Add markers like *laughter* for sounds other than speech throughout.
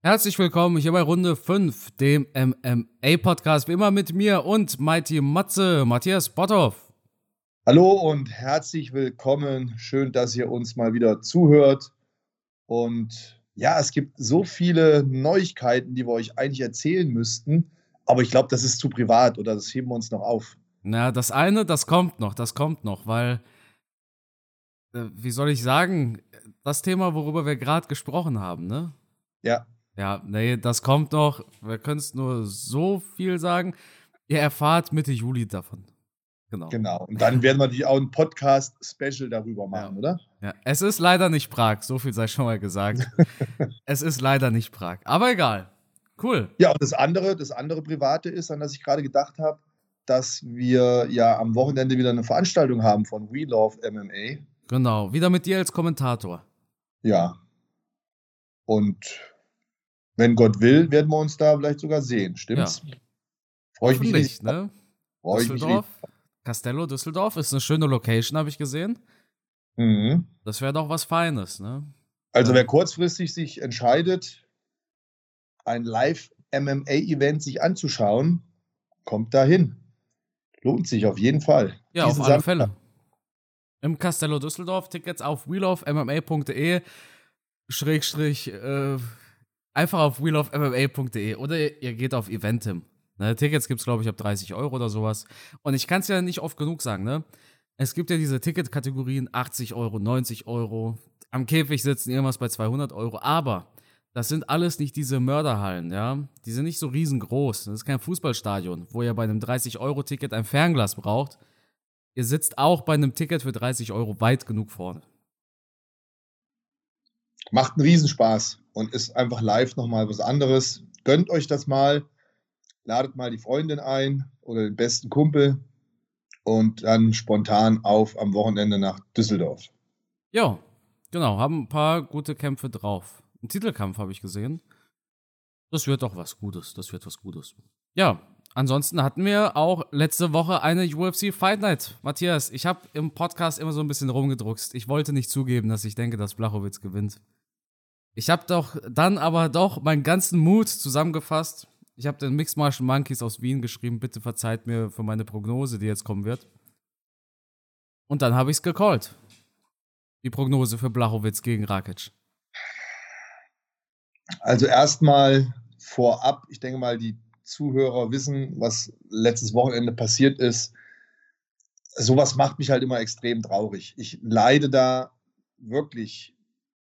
Herzlich willkommen hier bei Runde 5, dem MMA-Podcast, wie immer mit mir und Mighty Matze, Matthias Botthoff. Hallo und herzlich willkommen. Schön, dass ihr uns mal wieder zuhört. Und ja, es gibt so viele Neuigkeiten, die wir euch eigentlich erzählen müssten, aber ich glaube, das ist zu privat oder das heben wir uns noch auf. Na, das eine, das kommt noch, das kommt noch, weil, äh, wie soll ich sagen, das Thema, worüber wir gerade gesprochen haben, ne? Ja. Ja, nee, das kommt noch. Wir können es nur so viel sagen. Ihr erfahrt Mitte Juli davon. Genau. Genau. Und dann werden wir die auch ein Podcast-Special darüber machen, ja. oder? Ja, es ist leider nicht Prag, so viel sei schon mal gesagt. *laughs* es ist leider nicht Prag. Aber egal. Cool. Ja, und das andere, das andere Private ist, an das ich gerade gedacht habe, dass wir ja am Wochenende wieder eine Veranstaltung haben von We Love MMA. Genau, wieder mit dir als Kommentator. Ja. Und wenn Gott will, werden wir uns da vielleicht sogar sehen. Stimmt's? Ja. Freue ich mich nicht, ne? Freue ich mich. Castello Düsseldorf ist eine schöne Location, habe ich gesehen. Mhm. Das wäre doch was Feines, ne? Also wer kurzfristig sich entscheidet, ein Live-MMA-Event sich anzuschauen, kommt dahin. Lohnt sich auf jeden Fall. Ja, Diesen auf alle Samstag. Fälle. Im Castello Düsseldorf Tickets auf wheelofmma.de Schrägstrich äh, einfach auf wheelofmma.de oder ihr geht auf Eventim. Ne, Tickets gibt es, glaube ich, ab 30 Euro oder sowas. Und ich kann es ja nicht oft genug sagen, ne? Es gibt ja diese Ticketkategorien 80 Euro, 90 Euro. Am Käfig sitzen irgendwas bei 200 Euro. Aber das sind alles nicht diese Mörderhallen, ja? Die sind nicht so riesengroß. Das ist kein Fußballstadion, wo ihr bei einem 30-Euro-Ticket ein Fernglas braucht. Ihr sitzt auch bei einem Ticket für 30 Euro weit genug vorne. Macht einen Riesenspaß und ist einfach live nochmal was anderes. Gönnt euch das mal, ladet mal die Freundin ein oder den besten Kumpel und dann spontan auf am Wochenende nach Düsseldorf. Ja, genau, haben ein paar gute Kämpfe drauf. Ein Titelkampf habe ich gesehen. Das wird doch was Gutes, das wird was Gutes. Ja, ansonsten hatten wir auch letzte Woche eine UFC Fight Night. Matthias, ich habe im Podcast immer so ein bisschen rumgedruckst. Ich wollte nicht zugeben, dass ich denke, dass Blachowitz gewinnt. Ich habe doch dann aber doch meinen ganzen Mut zusammengefasst. Ich habe den Mixed Martial Monkeys aus Wien geschrieben, bitte verzeiht mir für meine Prognose, die jetzt kommen wird. Und dann habe ich es gecallt. Die Prognose für Blachowitz gegen Rakic. Also erstmal vorab, ich denke mal, die Zuhörer wissen, was letztes Wochenende passiert ist. Sowas macht mich halt immer extrem traurig. Ich leide da wirklich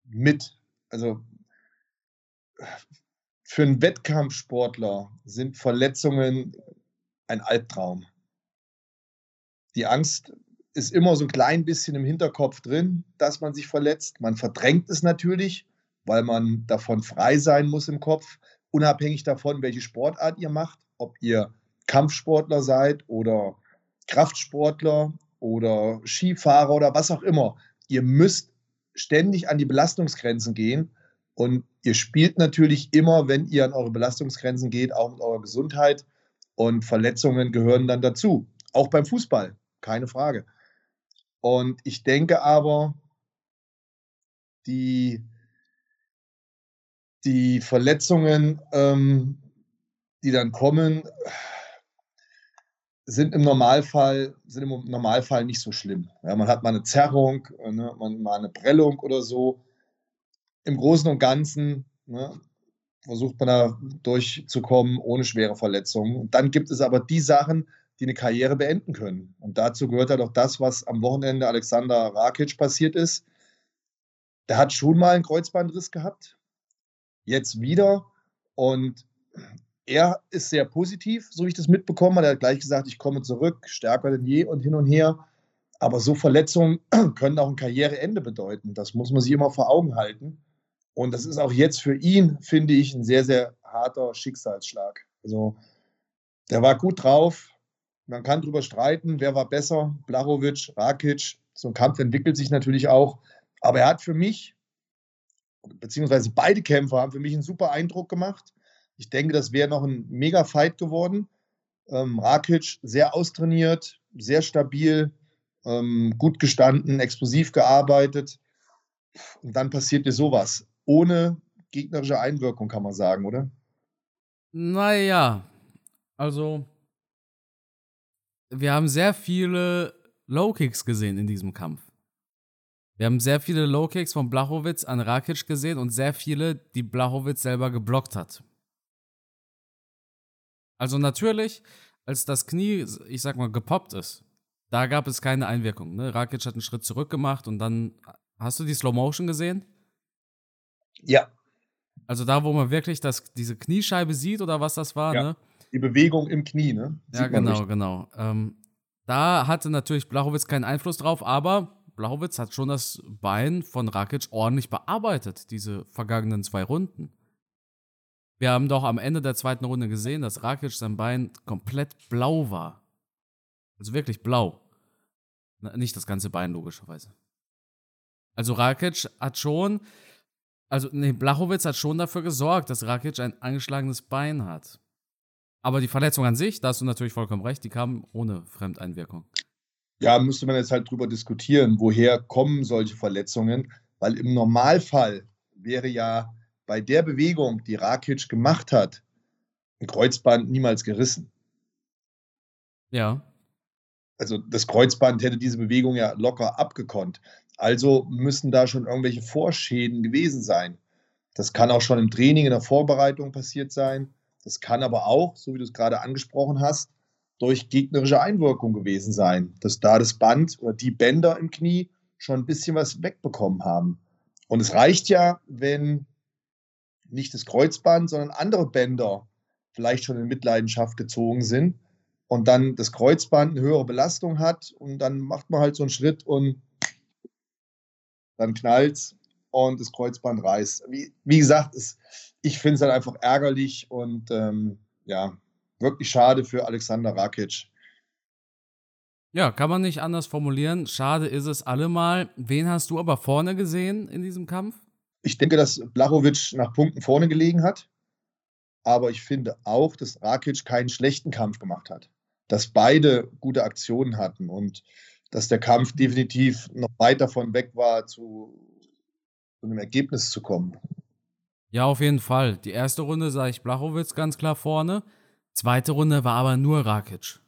mit. Also für einen Wettkampfsportler sind Verletzungen ein Albtraum. Die Angst ist immer so ein klein bisschen im Hinterkopf drin, dass man sich verletzt. Man verdrängt es natürlich, weil man davon frei sein muss im Kopf, unabhängig davon, welche Sportart ihr macht, ob ihr Kampfsportler seid oder Kraftsportler oder Skifahrer oder was auch immer. Ihr müsst ständig an die Belastungsgrenzen gehen und ihr spielt natürlich immer, wenn ihr an eure Belastungsgrenzen geht, auch mit eurer Gesundheit und Verletzungen gehören dann dazu. Auch beim Fußball, keine Frage. Und ich denke aber, die, die Verletzungen, ähm, die dann kommen, sind im Normalfall, sind im Normalfall nicht so schlimm. Ja, man hat mal eine Zerrung, ne, man, mal eine Prellung oder so. Im Großen und Ganzen ne, versucht man da durchzukommen ohne schwere Verletzungen. Und dann gibt es aber die Sachen, die eine Karriere beenden können. Und dazu gehört halt auch das, was am Wochenende Alexander Rakic passiert ist. Der hat schon mal einen Kreuzbandriss gehabt, jetzt wieder. Und er ist sehr positiv, so wie ich das mitbekommen habe. Er hat gleich gesagt, ich komme zurück, stärker denn je und hin und her. Aber so Verletzungen *clears throat* können auch ein Karriereende bedeuten. Das muss man sich immer vor Augen halten. Und das ist auch jetzt für ihn, finde ich, ein sehr, sehr harter Schicksalsschlag. Also, der war gut drauf. Man kann drüber streiten, wer war besser, Blachowicz, Rakic. So ein Kampf entwickelt sich natürlich auch. Aber er hat für mich, beziehungsweise beide Kämpfer haben für mich einen super Eindruck gemacht. Ich denke, das wäre noch ein mega Fight geworden. Ähm, Rakic sehr austrainiert, sehr stabil, ähm, gut gestanden, explosiv gearbeitet. Und dann passiert dir sowas. Ohne gegnerische Einwirkung, kann man sagen, oder? Naja, also wir haben sehr viele Low Kicks gesehen in diesem Kampf. Wir haben sehr viele Low Kicks von Blachowitz an Rakic gesehen und sehr viele, die Blachowitz selber geblockt hat. Also natürlich, als das Knie, ich sag mal, gepoppt ist, da gab es keine Einwirkung. Ne? Rakic hat einen Schritt zurück gemacht und dann, hast du die Slow Motion gesehen? Ja. Also da, wo man wirklich das, diese Kniescheibe sieht oder was das war, ja. ne? Die Bewegung im Knie, ne? Sieht ja, genau, genau. Ähm, da hatte natürlich Blachowitz keinen Einfluss drauf, aber Blachowitz hat schon das Bein von Rakic ordentlich bearbeitet, diese vergangenen zwei Runden. Wir haben doch am Ende der zweiten Runde gesehen, dass Rakic sein Bein komplett blau war. Also wirklich blau. Nicht das ganze Bein, logischerweise. Also Rakic hat schon also, nee, Blachowitz hat schon dafür gesorgt, dass Rakic ein angeschlagenes Bein hat. Aber die Verletzung an sich, da hast du natürlich vollkommen recht, die kam ohne Fremdeinwirkung. Ja, müsste man jetzt halt drüber diskutieren, woher kommen solche Verletzungen, weil im Normalfall wäre ja bei der Bewegung, die Rakic gemacht hat, ein Kreuzband niemals gerissen. Ja. Also das Kreuzband hätte diese Bewegung ja locker abgekonnt. Also müssen da schon irgendwelche Vorschäden gewesen sein. Das kann auch schon im Training, in der Vorbereitung passiert sein. Das kann aber auch, so wie du es gerade angesprochen hast, durch gegnerische Einwirkung gewesen sein, dass da das Band oder die Bänder im Knie schon ein bisschen was wegbekommen haben. Und es reicht ja, wenn nicht das Kreuzband, sondern andere Bänder vielleicht schon in Mitleidenschaft gezogen sind und dann das Kreuzband eine höhere Belastung hat und dann macht man halt so einen Schritt und dann knallt und das Kreuzband reißt. Wie, wie gesagt, es, ich finde es halt einfach ärgerlich und ähm, ja, wirklich schade für Alexander Rakic. Ja, kann man nicht anders formulieren. Schade ist es allemal. Wen hast du aber vorne gesehen in diesem Kampf? Ich denke, dass Blachowicz nach Punkten vorne gelegen hat. Aber ich finde auch, dass Rakic keinen schlechten Kampf gemacht hat. Dass beide gute Aktionen hatten. Und dass der Kampf definitiv noch weit davon weg war, zu, zu einem Ergebnis zu kommen. Ja, auf jeden Fall. Die erste Runde sah ich Blachowitz ganz klar vorne. Zweite Runde war aber nur Rakic.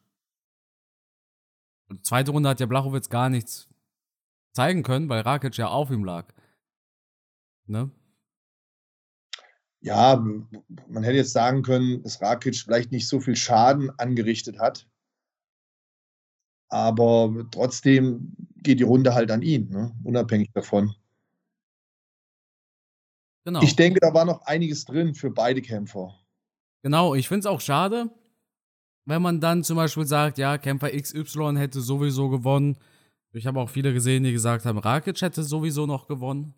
Und zweite Runde hat ja Blachowitz gar nichts zeigen können, weil Rakic ja auf ihm lag. Ne? Ja, man hätte jetzt sagen können, dass Rakic vielleicht nicht so viel Schaden angerichtet hat. Aber trotzdem geht die Runde halt an ihn, ne? unabhängig davon. Genau. Ich denke, da war noch einiges drin für beide Kämpfer. Genau, ich finde es auch schade, wenn man dann zum Beispiel sagt, ja, Kämpfer XY hätte sowieso gewonnen. Ich habe auch viele gesehen, die gesagt haben, Rakic hätte sowieso noch gewonnen.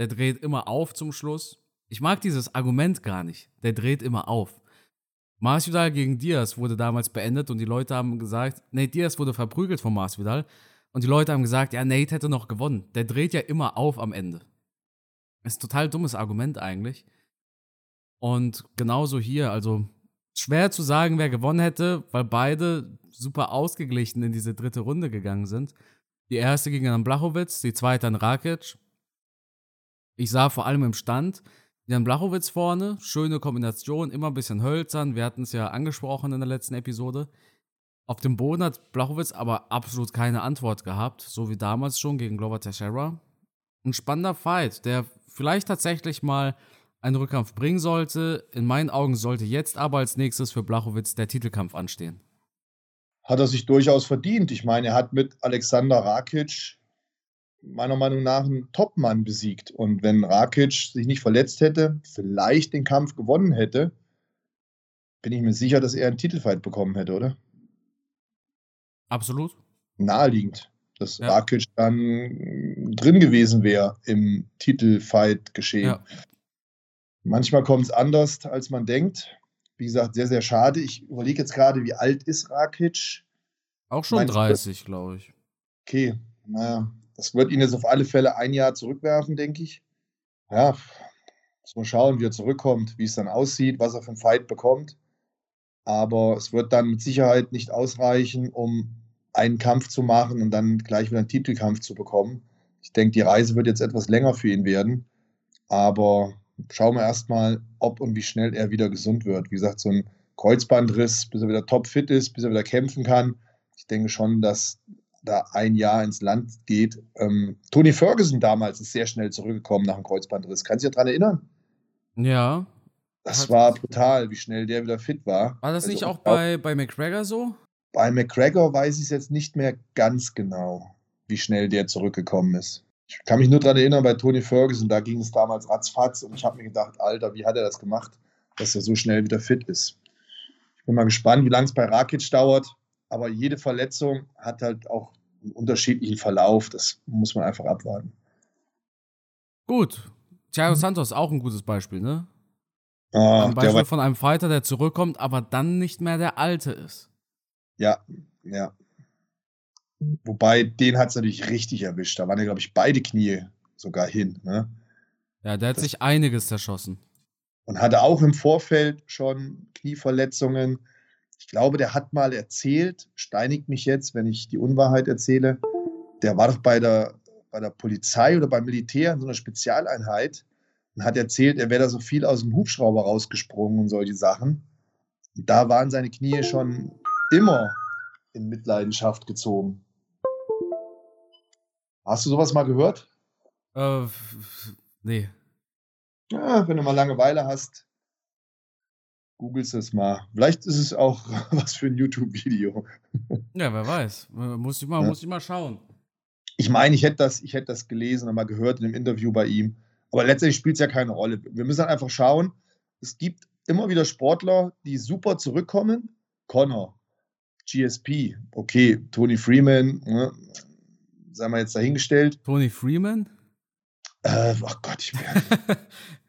Der dreht immer auf zum Schluss. Ich mag dieses Argument gar nicht. Der dreht immer auf. Masvidal gegen Diaz wurde damals beendet und die Leute haben gesagt, Nate Diaz wurde verprügelt von Masvidal und die Leute haben gesagt, ja, Nate hätte noch gewonnen. Der dreht ja immer auf am Ende. Ist ein total dummes Argument eigentlich. Und genauso hier, also schwer zu sagen, wer gewonnen hätte, weil beide super ausgeglichen in diese dritte Runde gegangen sind. Die erste ging an Blachowitz, die zweite an Rakic. Ich sah vor allem im Stand, Jan Blachowitz vorne, schöne Kombination, immer ein bisschen hölzern. Wir hatten es ja angesprochen in der letzten Episode. Auf dem Boden hat Blachowitz aber absolut keine Antwort gehabt, so wie damals schon gegen Glover Teixeira. Ein spannender Fight, der vielleicht tatsächlich mal einen Rückkampf bringen sollte. In meinen Augen sollte jetzt aber als nächstes für Blachowitz der Titelkampf anstehen. Hat er sich durchaus verdient. Ich meine, er hat mit Alexander Rakic meiner Meinung nach einen Topmann besiegt. Und wenn Rakic sich nicht verletzt hätte, vielleicht den Kampf gewonnen hätte, bin ich mir sicher, dass er einen Titelfight bekommen hätte, oder? Absolut. Naheliegend, dass ja. Rakic dann drin gewesen wäre im Titelfight geschehen. Ja. Manchmal kommt es anders, als man denkt. Wie gesagt, sehr, sehr schade. Ich überlege jetzt gerade, wie alt ist Rakic? Auch schon Meinst 30, glaube ich. Okay, naja, das wird ihn jetzt auf alle Fälle ein Jahr zurückwerfen, denke ich. Ja, muss man schauen, wie er zurückkommt, wie es dann aussieht, was er für einen Fight bekommt. Aber es wird dann mit Sicherheit nicht ausreichen, um einen Kampf zu machen und dann gleich wieder einen Titelkampf zu bekommen. Ich denke, die Reise wird jetzt etwas länger für ihn werden. Aber schauen wir erstmal, ob und wie schnell er wieder gesund wird. Wie gesagt, so ein Kreuzbandriss, bis er wieder topfit ist, bis er wieder kämpfen kann. Ich denke schon, dass da ein Jahr ins Land geht. Ähm, Tony Ferguson damals ist sehr schnell zurückgekommen nach dem Kreuzbandriss. Kannst du dich daran erinnern? Ja. Das Hat war brutal, wie schnell der wieder fit war. War das also nicht auch bei, bei McGregor so? Bei McGregor weiß ich es jetzt nicht mehr ganz genau, wie schnell der zurückgekommen ist. Ich kann mich nur daran erinnern, bei Tony Ferguson, da ging es damals ratzfatz und ich habe mir gedacht, Alter, wie hat er das gemacht, dass er so schnell wieder fit ist. Ich bin mal gespannt, wie lange es bei Rakic dauert aber jede Verletzung hat halt auch einen unterschiedlichen Verlauf. Das muss man einfach abwarten. Gut. Thiago Santos auch ein gutes Beispiel, ne? Ah, ein Beispiel von einem Fighter, der zurückkommt, aber dann nicht mehr der Alte ist. Ja, ja. Wobei, den hat es natürlich richtig erwischt. Da waren ja, glaube ich, beide Knie sogar hin. Ne? Ja, der hat das sich einiges zerschossen. Und hatte auch im Vorfeld schon Knieverletzungen. Ich glaube, der hat mal erzählt, steinigt mich jetzt, wenn ich die Unwahrheit erzähle, der war doch bei der, bei der Polizei oder beim Militär in so einer Spezialeinheit und hat erzählt, er wäre da so viel aus dem Hubschrauber rausgesprungen und solche Sachen. Und da waren seine Knie schon immer in Mitleidenschaft gezogen. Hast du sowas mal gehört? Äh, nee. Ja, wenn du mal Langeweile hast, googelst es mal. Vielleicht ist es auch *laughs* was für ein YouTube-Video. Ja, wer weiß. Muss ich mal, ja. muss ich mal schauen. Ich meine, ich hätte das, ich hätte das gelesen und mal gehört in einem Interview bei ihm. Aber letztendlich spielt es ja keine Rolle. Wir müssen einfach schauen. Es gibt immer wieder Sportler, die super zurückkommen. Connor, GSP, okay, Tony Freeman, ne, sei mal jetzt dahingestellt. Tony Freeman? Äh, ach Gott, ich bin. *laughs*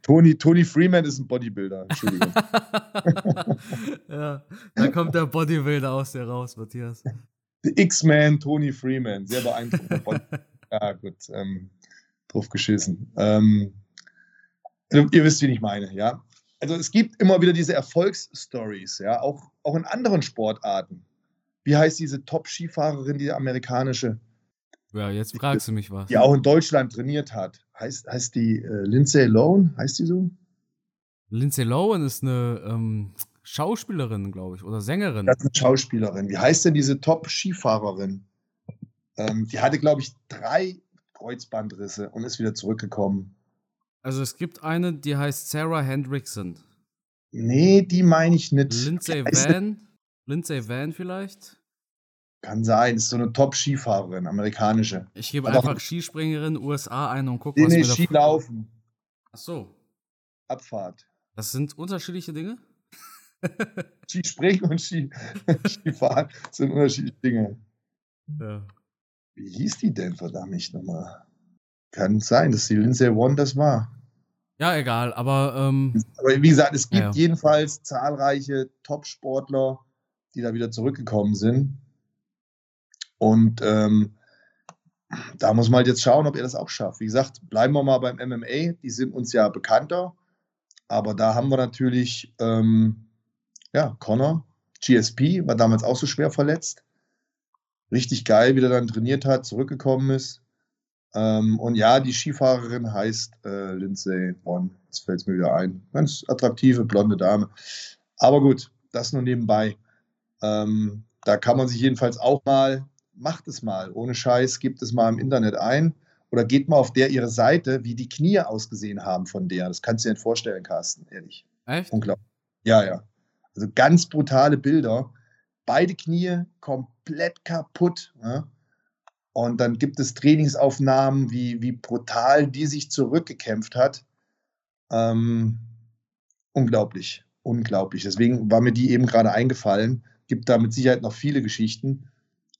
Tony, Tony Freeman ist ein Bodybuilder. Entschuldigung. *laughs* ja, da kommt der Bodybuilder aus dir raus, Matthias. The X-Man Tony Freeman. Sehr beeindruckend. *laughs* ja, gut. Ähm, drauf geschissen. Ähm, also, ihr wisst, wie ich meine, ja. Also es gibt immer wieder diese Erfolgsstories, ja, auch, auch in anderen Sportarten. Wie heißt diese Top-Skifahrerin, die amerikanische? Ja, jetzt fragst du mich was. Die auch in Deutschland trainiert hat. Heißt, heißt die äh, Lindsay Lohan? Heißt die so? Lindsay Lohan ist eine ähm, Schauspielerin, glaube ich, oder Sängerin. Das ist eine Schauspielerin. Wie heißt denn diese Top-Skifahrerin? Ähm, die hatte, glaube ich, drei Kreuzbandrisse und ist wieder zurückgekommen. Also es gibt eine, die heißt Sarah Hendrickson. Nee, die meine ich nicht. Lindsay Van? Lindsay Van vielleicht? Kann sein, ist so eine Top-Skifahrerin, amerikanische. Ich gebe einfach Skispringerin USA ein und gucke, nee, was nee, Skilaufen. Ach so. Abfahrt. Das sind unterschiedliche Dinge? *laughs* Skispringen und Ski, *laughs* Skifahren sind unterschiedliche Dinge. Ja. Wie hieß die denn, verdammt nicht nochmal? Kann sein, dass die Lindsay One das war. Ja, egal, aber. Ähm, aber wie gesagt, es gibt ja. jedenfalls zahlreiche Top-Sportler, die da wieder zurückgekommen sind. Und ähm, da muss man halt jetzt schauen, ob er das auch schafft. Wie gesagt, bleiben wir mal beim MMA. Die sind uns ja bekannter. Aber da haben wir natürlich, ähm, ja, Connor, GSP, war damals auch so schwer verletzt. Richtig geil, wie der dann trainiert hat, zurückgekommen ist. Ähm, und ja, die Skifahrerin heißt äh, Lindsay Vonn. Jetzt fällt es mir wieder ein. Ganz attraktive, blonde Dame. Aber gut, das nur nebenbei. Ähm, da kann man sich jedenfalls auch mal macht es mal. Ohne Scheiß, gibt es mal im Internet ein oder geht mal auf der ihre Seite, wie die Knie ausgesehen haben von der. Das kannst du dir nicht vorstellen, Carsten, ehrlich. Echt? Unglaublich. Ja, ja. Also ganz brutale Bilder. Beide Knie komplett kaputt. Ja? Und dann gibt es Trainingsaufnahmen, wie, wie brutal die sich zurückgekämpft hat. Ähm, unglaublich, unglaublich. Deswegen war mir die eben gerade eingefallen. Gibt da mit Sicherheit noch viele Geschichten.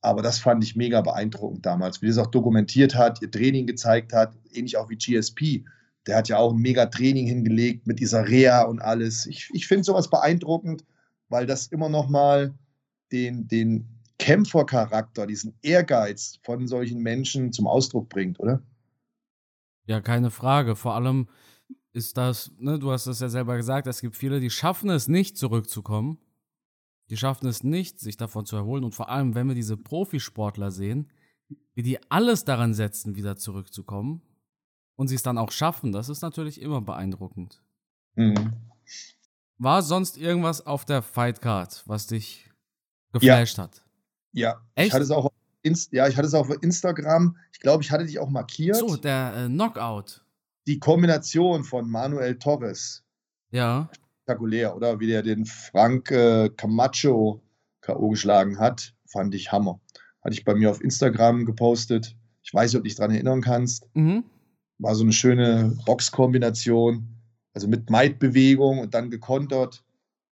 Aber das fand ich mega beeindruckend damals, wie das auch dokumentiert hat, ihr Training gezeigt hat, ähnlich auch wie GSP. Der hat ja auch ein mega Training hingelegt mit dieser Reha und alles. Ich, ich finde sowas beeindruckend, weil das immer noch mal den, den Kämpfercharakter, diesen Ehrgeiz von solchen Menschen zum Ausdruck bringt, oder? Ja, keine Frage. Vor allem ist das, ne, du hast es ja selber gesagt, es gibt viele, die schaffen es nicht zurückzukommen die schaffen es nicht, sich davon zu erholen. Und vor allem, wenn wir diese Profisportler sehen, wie die alles daran setzen, wieder zurückzukommen. und sie es dann auch schaffen, das ist natürlich immer beeindruckend. Mhm. War sonst irgendwas auf der Fightcard, was dich geflasht hat? Ja, Echt? ich hatte es auch auf Inst ja, ich hatte es auf Instagram. Ich glaube, ich hatte dich auch markiert. So, der äh, Knockout. Die Kombination von Manuel Torres, Ja. Spektakulär, oder? Wie der den Frank äh, Camacho K.O. geschlagen hat, fand ich Hammer. Hatte ich bei mir auf Instagram gepostet. Ich weiß nicht, ob du dich daran erinnern kannst. Mhm. War so eine schöne Boxkombination, also mit Maid-Bewegung und dann gekontert.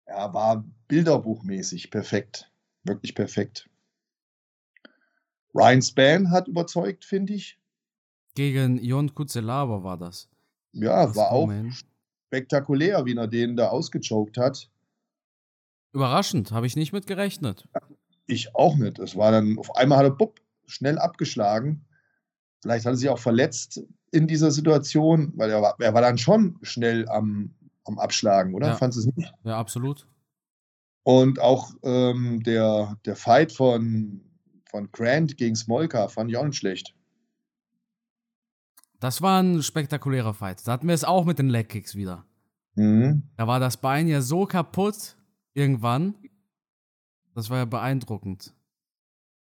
Ja, war bilderbuchmäßig perfekt. Wirklich perfekt. Ryan Span hat überzeugt, finde ich. Gegen Jon Kutzelaba war das. Ja, Das war auch Moment. Spektakulär, wie er den da ausgechoked hat. Überraschend, habe ich nicht mit gerechnet. Ich auch nicht. Es war dann, auf einmal hat er bupp, schnell abgeschlagen. Vielleicht hat er sich auch verletzt in dieser Situation, weil er war, er war dann schon schnell am, am Abschlagen, oder? Ja. Fandest du es nicht? Ja, absolut. Und auch ähm, der, der Fight von, von Grant gegen Smolka fand ich auch nicht schlecht. Das war ein spektakulärer Fight. Da hatten wir es auch mit den Legkicks wieder. Mhm. Da war das Bein ja so kaputt irgendwann. Das war ja beeindruckend.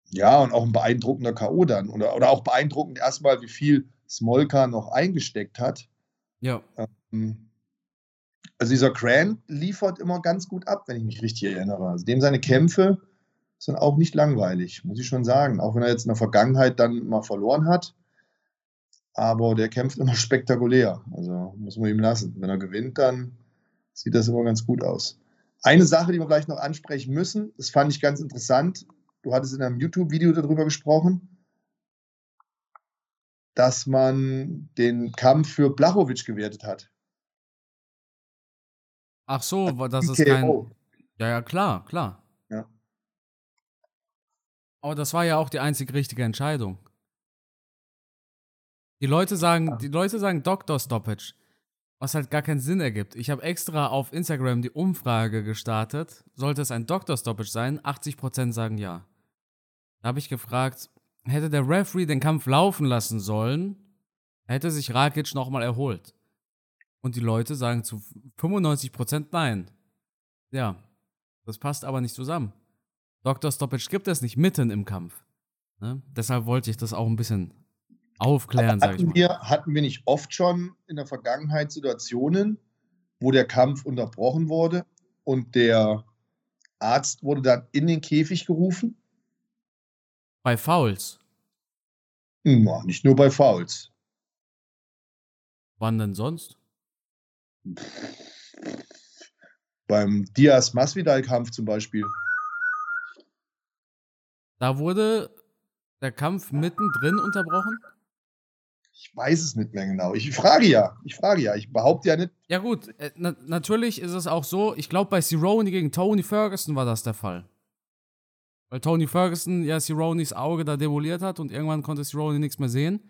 Ja, und auch ein beeindruckender K.O. dann. Oder, oder auch beeindruckend erstmal, wie viel Smolka noch eingesteckt hat. Ja. Ähm, Also dieser Grant liefert immer ganz gut ab, wenn ich mich richtig erinnere. Also dem seine Kämpfe sind auch nicht langweilig, muss ich schon sagen. Auch wenn er jetzt in der Vergangenheit dann mal verloren hat. Aber der kämpft immer *laughs* spektakulär. Also muss man ihm lassen. Wenn er gewinnt, dann sieht das immer ganz gut aus. Eine Sache, die wir vielleicht noch ansprechen müssen, das fand ich ganz interessant. Du hattest in einem YouTube-Video darüber gesprochen, dass man den Kampf für Blachowicz gewertet hat. Ach so, das ist kein. Ja, ja, klar, klar. Ja. Aber das war ja auch die einzig richtige Entscheidung. Die Leute sagen, die Leute sagen Doctor Stoppage, was halt gar keinen Sinn ergibt. Ich habe extra auf Instagram die Umfrage gestartet. Sollte es ein Doctor Stoppage sein? 80% sagen ja. Da habe ich gefragt, hätte der Referee den Kampf laufen lassen sollen, hätte sich Rakic nochmal erholt. Und die Leute sagen zu 95% nein. Ja, das passt aber nicht zusammen. Dr. Stoppage gibt es nicht mitten im Kampf. Ne? Deshalb wollte ich das auch ein bisschen aufklären, sag ich Hatten mal. wir, hatten wir nicht oft schon in der Vergangenheit Situationen, wo der Kampf unterbrochen wurde und der Arzt wurde dann in den Käfig gerufen? Bei Fouls. Na, nicht nur bei Fouls. Wann denn sonst? Beim Diaz-Masvidal-Kampf zum Beispiel. Da wurde der Kampf mittendrin unterbrochen? Ich weiß es nicht mehr genau. Ich frage ja. Ich frage ja. Ich behaupte ja nicht. Ja gut, äh, na natürlich ist es auch so, ich glaube bei Cerrone gegen Tony Ferguson war das der Fall. Weil Tony Ferguson ja Cerrones Auge da demoliert hat und irgendwann konnte Cerrone nichts mehr sehen.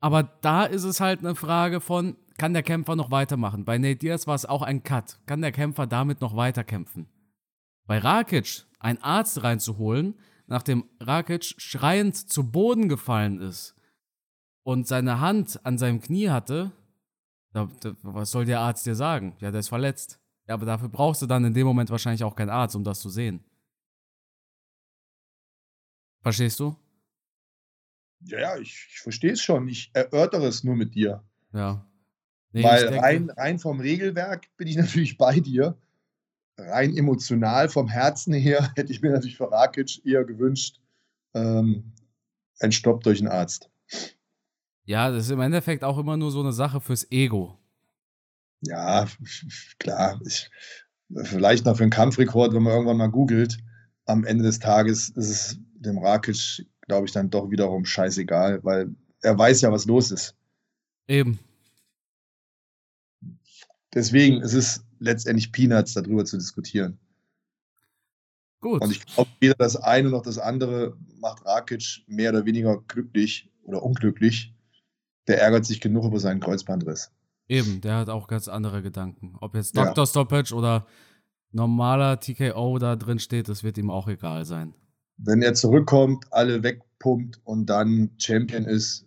Aber da ist es halt eine Frage von, kann der Kämpfer noch weitermachen? Bei Nate Diaz war es auch ein Cut. Kann der Kämpfer damit noch weiterkämpfen? Bei Rakic einen Arzt reinzuholen, nachdem Rakic schreiend zu Boden gefallen ist und seine Hand an seinem Knie hatte, da, da, was soll der Arzt dir sagen? Ja, der ist verletzt. Ja, aber dafür brauchst du dann in dem Moment wahrscheinlich auch keinen Arzt, um das zu sehen. Verstehst du? Ja, ja, ich, ich verstehe es schon. Ich erörtere es nur mit dir. Ja. Nee, Weil denke- rein, rein vom Regelwerk bin ich *laughs* natürlich bei dir. Rein emotional, vom Herzen her, *laughs* hätte ich mir natürlich für Rakic eher gewünscht, ähm, ein Stopp durch einen Arzt. Ja, das ist im Endeffekt auch immer nur so eine Sache fürs Ego. Ja, klar. Ich, vielleicht noch für einen Kampfrekord, wenn man irgendwann mal googelt. Am Ende des Tages ist es dem Rakic, glaube ich, dann doch wiederum scheißegal, weil er weiß ja, was los ist. Eben. Deswegen ist es letztendlich Peanuts, darüber zu diskutieren. Gut. Und ich glaube, weder das eine noch das andere macht Rakic mehr oder weniger glücklich oder unglücklich. Der ärgert sich genug über seinen Kreuzbandriss. Eben, der hat auch ganz andere Gedanken. Ob jetzt Ja. Dr. Stoppage oder normaler TKO da drin steht, das wird ihm auch egal sein. Wenn er zurückkommt, alle wegpumpt und dann Champion ist,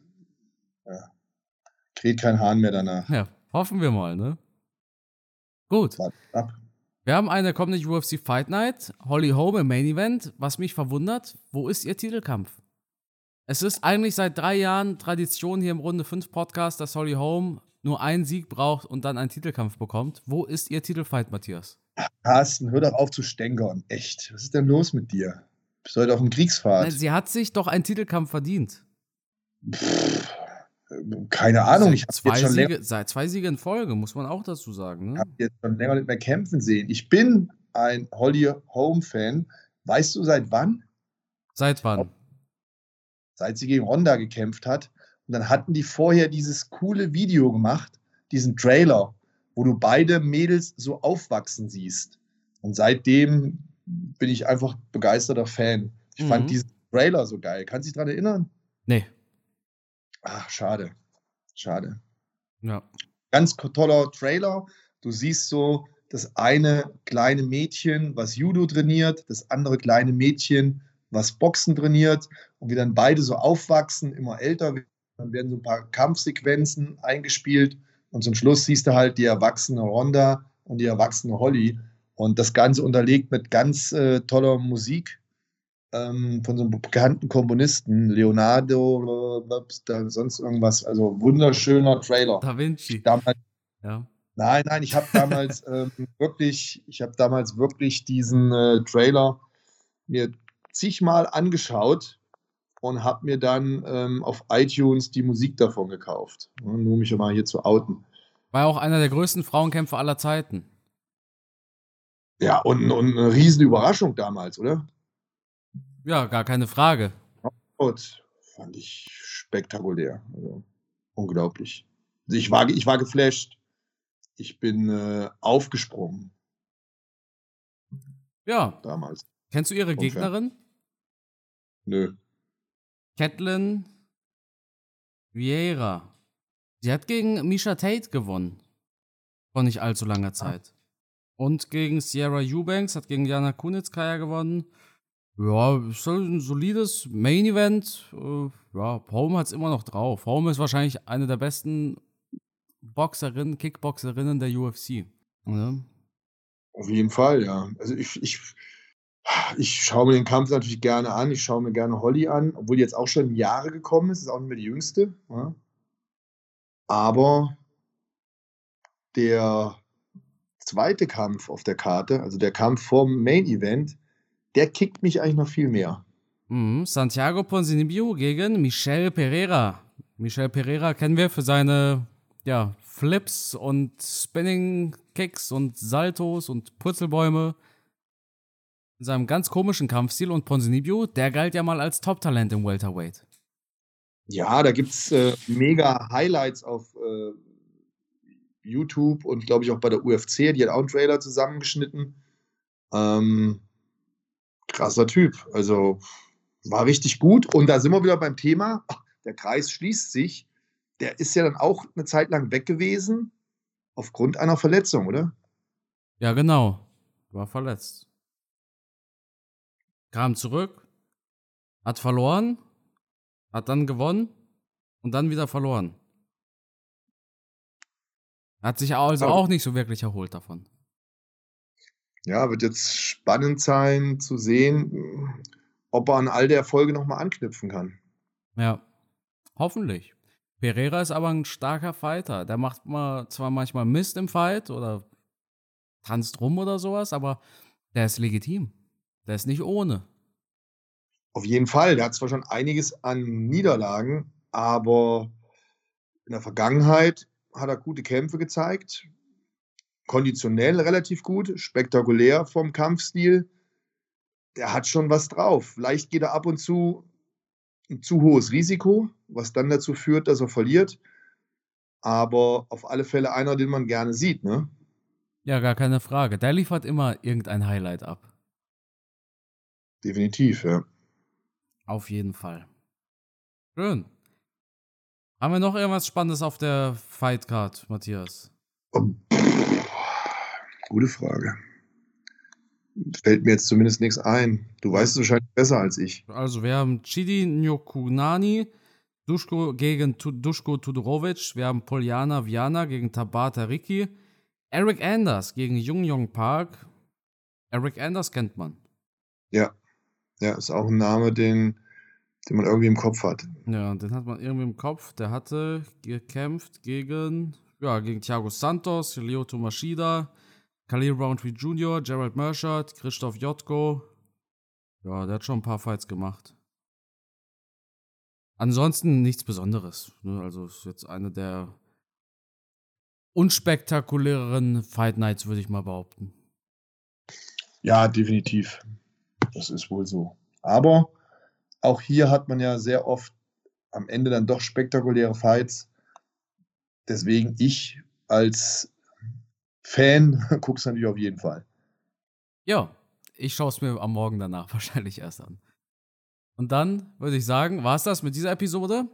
ja, Dreht kein Hahn mehr danach. Ja, hoffen wir mal, ne? Gut. Ab. Wir haben eine kommende UFC Fight Night. Holly Holm im Main Event. Was mich verwundert, wo ist ihr Titelkampf? Es ist eigentlich seit drei Jahren Tradition hier im Runde 5 Podcast, dass Holly Holm nur einen Sieg braucht und dann einen Titelkampf bekommt. Wo ist ihr Titelfight, Matthias? Carsten, hör doch auf zu stänkern. Echt. Was ist denn los mit dir? Bist du heute auf dem Kriegsfahrt? Nein, sie hat sich doch einen Titelkampf verdient. Pff, keine Ahnung. Ich Seit habe zwei, jetzt, schon länger- Siege, seit zwei Siege in Folge, muss man auch dazu sagen. Ne? hab jetzt schon länger nicht mehr kämpfen sehen. Ich bin ein Holly Home-Fan. Weißt du seit wann? Seit wann? Seit sie gegen Ronda gekämpft hat. Und dann hatten die vorher dieses coole Video gemacht, diesen Trailer, wo du beide Mädels so aufwachsen siehst. Und seitdem bin ich einfach begeisterter Fan. Ich Mhm. fand diesen Trailer so geil. Kannst du dich daran erinnern? Nee. Ach, schade. Schade. Ja. Ganz toller Trailer. Du siehst so das eine kleine Mädchen, was Judo trainiert, das andere kleine Mädchen, was Boxen trainiert und wie dann beide so aufwachsen, immer älter werden. Dann werden so ein paar Kampfsequenzen eingespielt und zum Schluss siehst du halt die erwachsene Ronda und die erwachsene Holly und das Ganze unterlegt mit ganz äh, toller Musik ähm, von so einem bekannten Komponisten, Leonardo, äh, sonst irgendwas. Also wunderschöner Trailer. Da Vinci. Damals Ja. Nein, nein, ich habe damals *laughs* ähm, wirklich, ich habe damals wirklich diesen äh, Trailer mir zigmal angeschaut und habe mir dann ähm, auf iTunes die Musik davon gekauft. Nur mich mal hier zu outen. War auch einer der größten Frauenkämpfer aller Zeiten. Ja, und, und eine riesen Überraschung damals, oder? Ja, gar keine Frage. Und fand ich spektakulär. Also, unglaublich. Also ich, war, ich war geflasht. Ich bin äh, aufgesprungen Ja. damals. Kennst du ihre Unfair. Gegnerin? Nö. Catelyn Vieira. Sie hat gegen Misha Tate gewonnen. Vor nicht allzu langer Zeit. Und gegen Sierra Eubanks, hat gegen Jana Kunitskaya gewonnen. Ja, ist halt ein solides Main Event. Äh, ja, Home hat es immer noch drauf. Home ist wahrscheinlich eine der besten Boxerinnen, Kickboxerinnen der UFC. Ja. Auf jeden Fall, ja. Also ich, ich, ich schaue mir den Kampf natürlich gerne an. Ich schaue mir gerne Holly an, obwohl die jetzt auch schon Jahre gekommen ist. Ist auch nicht mehr die jüngste. Ja. Aber der zweite Kampf auf der Karte, also der Kampf vom Main Event, der kickt mich eigentlich noch viel mehr. Mhm. Santiago Ponzinibbio gegen Michel Pereira. Michel Pereira kennen wir für seine ja, Flips und Spinning Kicks und Saltos und Purzelbäume. In seinem ganz komischen Kampfstil und Ponzinibbio, der galt ja mal als Top-Talent im Welterweight. Ja, da gibt es äh, mega Highlights auf äh, YouTube und glaube ich auch bei der UFC. Die hat auch einen Trailer zusammengeschnitten. Ähm, krasser Typ. Also war richtig gut. Und da sind wir wieder beim Thema. Ach, der Kreis schließt sich. Der ist ja dann auch eine Zeit lang weg gewesen aufgrund einer Verletzung, oder? Ja, genau. War verletzt. Kam zurück, hat verloren, hat dann gewonnen und dann wieder verloren. Hat sich also auch nicht so wirklich erholt davon. Ja, wird jetzt spannend sein zu sehen, ob er an all der Erfolge nochmal anknüpfen kann. Ja, hoffentlich. Pereira ist aber ein starker Fighter. Der macht mal zwar manchmal Mist im Fight oder tanzt rum oder sowas, aber der ist legitim. Der ist nicht ohne. Auf jeden Fall. Der hat zwar schon einiges an Niederlagen, aber in der Vergangenheit hat er gute Kämpfe gezeigt. Konditionell relativ gut, spektakulär vom Kampfstil. Der hat schon was drauf. Vielleicht geht er ab und zu ein zu hohes Risiko, was dann dazu führt, dass er verliert. Aber auf alle Fälle einer, den man gerne sieht, ne? Ja, gar keine Frage. Der liefert immer irgendein Highlight ab. Definitiv, ja. Auf jeden Fall. Schön. Haben wir noch irgendwas Spannendes auf der Fightcard, Matthias? Gute Frage. Fällt mir jetzt zumindest nichts ein. Du weißt es wahrscheinlich besser als ich. Also, wir haben Chidi Nyokunani Duschko gegen Duschko Tudorovic. Wir haben Poljana Viana gegen Tabata Riki. Eric Anders gegen Jung Jung Park. Eric Anders kennt man. Ja. Ja, ist auch ein Name, den, den man irgendwie im Kopf hat. Ja, den hat man irgendwie im Kopf. Der hatte gekämpft gegen, ja, gegen Thiago Santos, Lyoto Machida, Khalil Roundtree Jr., Gerald Merschert, Christoph Jotko. Ja, der hat schon ein paar Fights gemacht. Ansonsten nichts Besonderes. Ne? Also ist jetzt eine der unspektakuläreren Fight Nights, würde ich mal behaupten. Ja, definitiv. Das ist wohl so. Aber auch hier hat man ja sehr oft am Ende dann doch spektakuläre Fights. Deswegen ich als Fan *laughs* gucke es natürlich auf jeden Fall. Ja, ich schaue es mir am Morgen danach *laughs* wahrscheinlich erst an. Und dann würde ich sagen, war es das mit dieser Episode?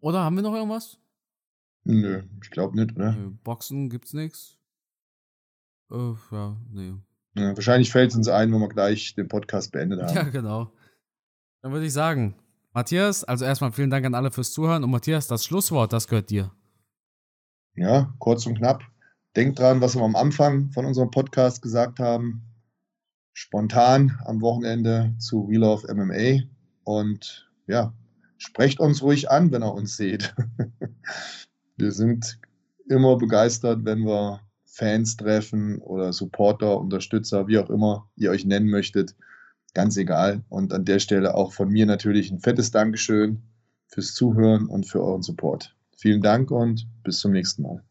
Oder haben wir noch irgendwas? Nö, ich glaube nicht, ne? Boxen gibt's nichts. Äh, ja, nee. Ja, wahrscheinlich fällt es uns ein, wenn wir gleich den Podcast beendet haben. Ja, genau. Dann würde ich sagen, Matthias, also erstmal vielen Dank an alle fürs Zuhören. Und Matthias, das Schlusswort, das gehört dir. Ja, kurz und knapp. Denkt dran, was wir am Anfang von unserem Podcast gesagt haben. Spontan am Wochenende zu Wheel of MMA. Und ja, sprecht uns ruhig an, wenn ihr uns seht. *laughs* wir sind immer begeistert, wenn wir Fans treffen oder Supporter, Unterstützer, wie auch immer ihr euch nennen möchtet. Ganz egal. Und an der Stelle auch von mir natürlich ein fettes Dankeschön fürs Zuhören und für euren Support. Vielen Dank und bis zum nächsten Mal.